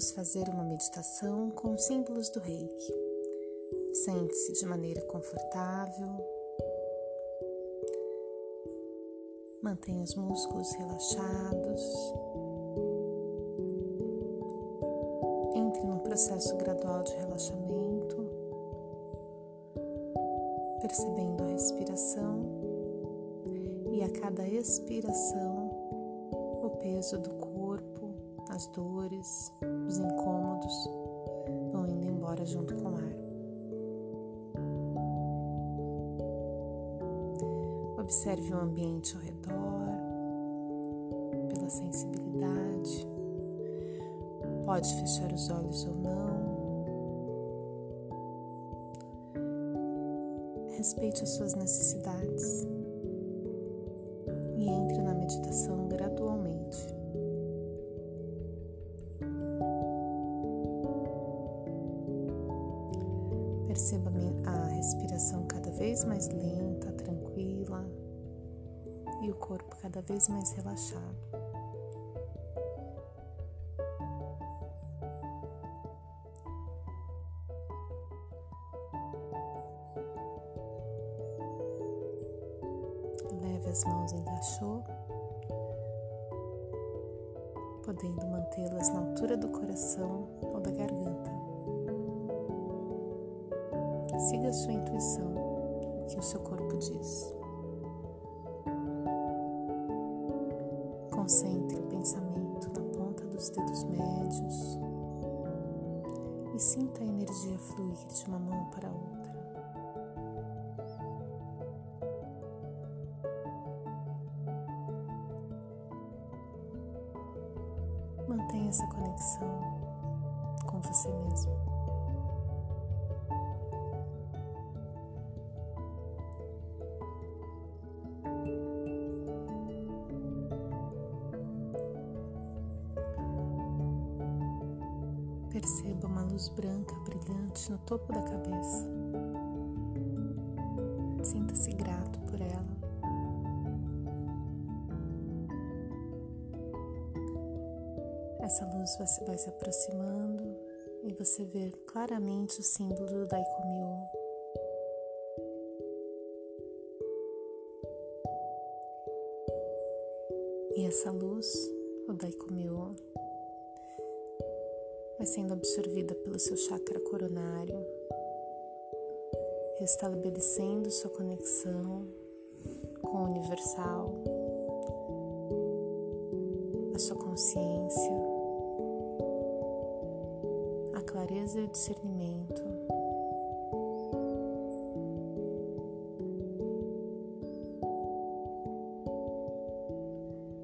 Vamos fazer uma meditação com os símbolos do reiki. Sente-se de maneira confortável. Mantenha os músculos relaxados. Entre num processo gradual de relaxamento, percebendo a respiração e a cada expiração o peso do corpo, as dores, os incômodos vão indo embora junto com o ar. Observe o ambiente ao redor, pela sensibilidade. Pode fechar os olhos ou não. Respeite as suas necessidades e entre na meditação gradualmente. A respiração cada vez mais lenta, tranquila e o corpo cada vez mais relaxado. Leve as mãos em cachorro, podendo mantê-las na altura do coração ou da garganta. Siga a sua intuição, o que o seu corpo diz. Concentre o pensamento na ponta dos dedos médios e sinta a energia fluir de uma mão para a outra. Mantenha essa conexão com você mesmo. Luz branca brilhante no topo da cabeça. Sinta-se grato por ela. Essa luz vai se aproximando e você vê claramente o símbolo do Daikomyo. E essa luz, o Daikomyo, vai sendo absorvida pelo seu chakra coronário, restabelecendo sua conexão com o universal, a sua consciência, a clareza e o discernimento.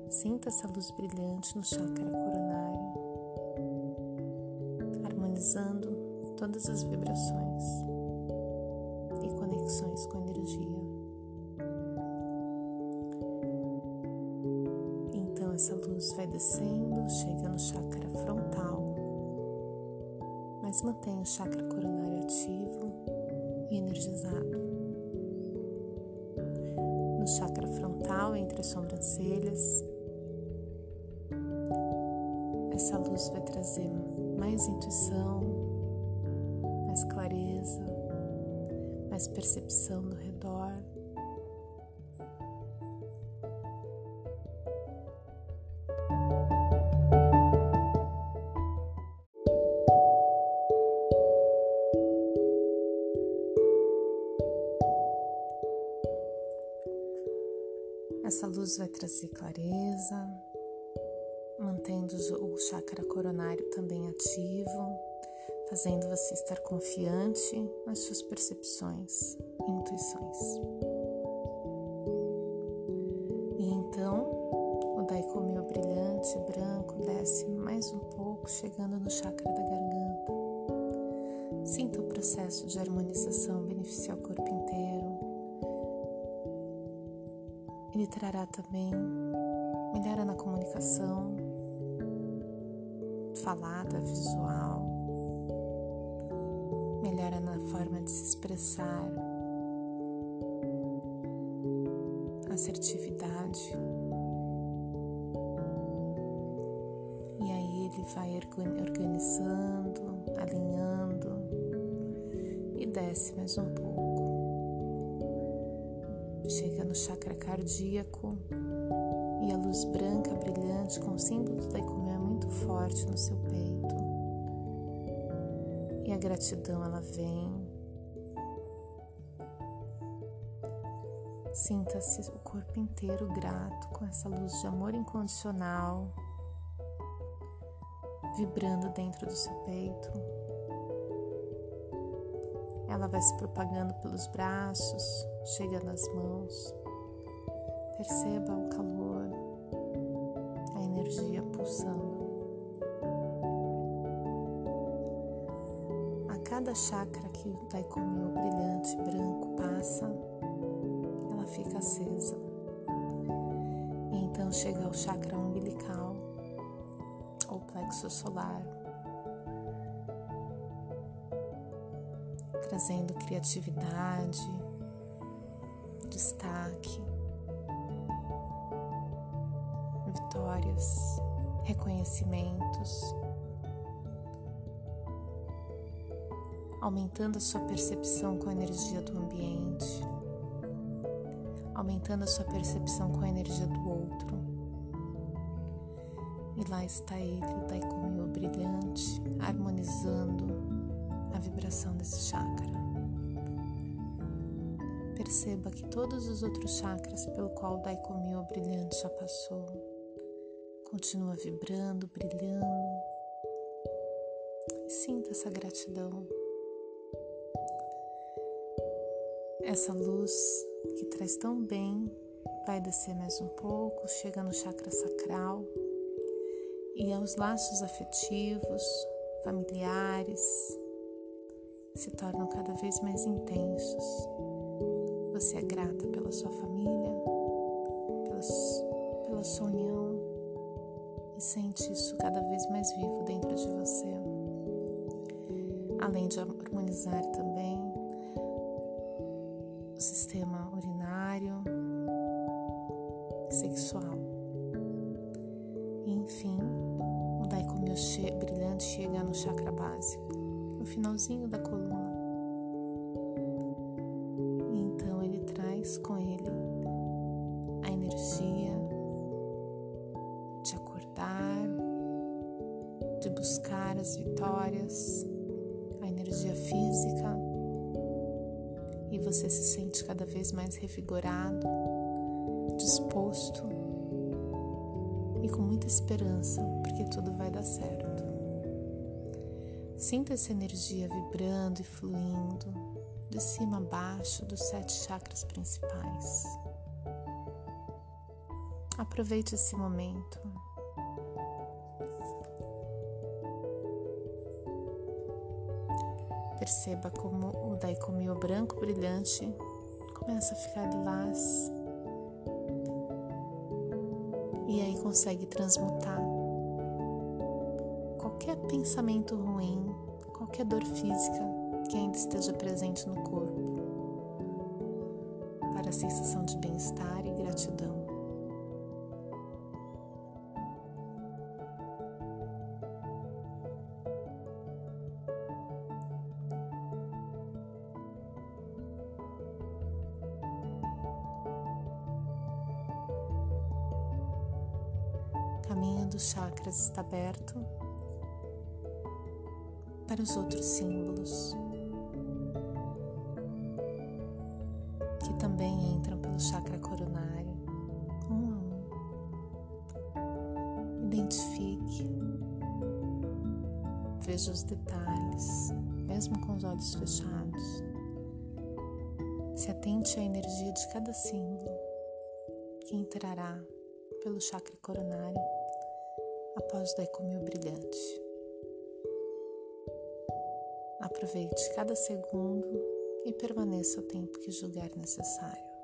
Sinta essa luz brilhante no chakra coronário harmonizando todas as vibrações e conexões com a energia. Então essa luz vai descendo, chega no chakra frontal, mas mantém o chakra coronário ativo e energizado. No chakra frontal, entre as sobrancelhas, essa luz vai trazer mais intuição, mais clareza, mais percepção do redor. Essa luz vai trazer clareza, mantendo o chakra coronário também ativo, fazendo você estar confiante nas suas percepções e intuições. E então, o Daikomyo brilhante branco desce mais um pouco, chegando no chakra da garganta. Sinta o processo de harmonização beneficiar o corpo inteiro. Ele trará também melhora na comunicação, falada, visual, melhora na forma de se expressar, assertividade. E aí ele vai organizando, alinhando e desce mais um pouco. Chega no chakra cardíaco e a luz branca brilhante com o símbolo da Daikumi é muito forte no seu peito. E a gratidão ela vem. Sinta-se o corpo inteiro grato com essa luz de amor incondicional vibrando dentro do seu peito. Ela vai se propagando pelos braços, chega nas mãos. Perceba o calor, energia pulsando. A cada chakra que o Taikomyo brilhante branco passa, ela fica acesa. E então chega ao chakra umbilical, ou plexo solar, trazendo criatividade, destaque, vitórias, reconhecimentos, aumentando a sua percepção com a energia do ambiente, aumentando a sua percepção com a energia do outro. E lá está ele, o Daikomiô brilhante, harmonizando a vibração desse chakra. Perceba que todos os outros chakras pelo qual o Daikomiô brilhante já passou continua vibrando, brilhando. Sinta essa gratidão. Essa luz que traz tão bem vai descer mais um pouco, chega no chakra sacral e aos laços afetivos, familiares, se tornam cada vez mais intensos. Você é grata pela sua família, pela, pela sua união e sente isso cada vez mais vivo dentro de você. Além de harmonizar também o sistema urinário, sexual. enfim, che brilhante chega no chakra básico, no finalzinho da coluna. E então ele traz com ele a energia buscar as vitórias, a energia física, e você se sente cada vez mais revigorado, disposto e com muita esperança, porque tudo vai dar certo. Sinta essa energia vibrando e fluindo de cima a baixo dos sete chakras principais. Aproveite esse momento. Perceba como o Daikomyo branco brilhante começa a ficar lilás e aí consegue transmutar qualquer pensamento ruim, qualquer dor física que ainda esteja presente no corpo, para a sensação de bem-estar e gratidão. Caminho dos chakras está aberto para os outros símbolos que também entram pelo chakra coronário, um a um. Identifique, veja os detalhes, mesmo com os olhos fechados. Se atente à energia de cada símbolo que entrará pelo chakra coronário após o decúmio brilhante. Aproveite cada segundo e permaneça o tempo que julgar necessário.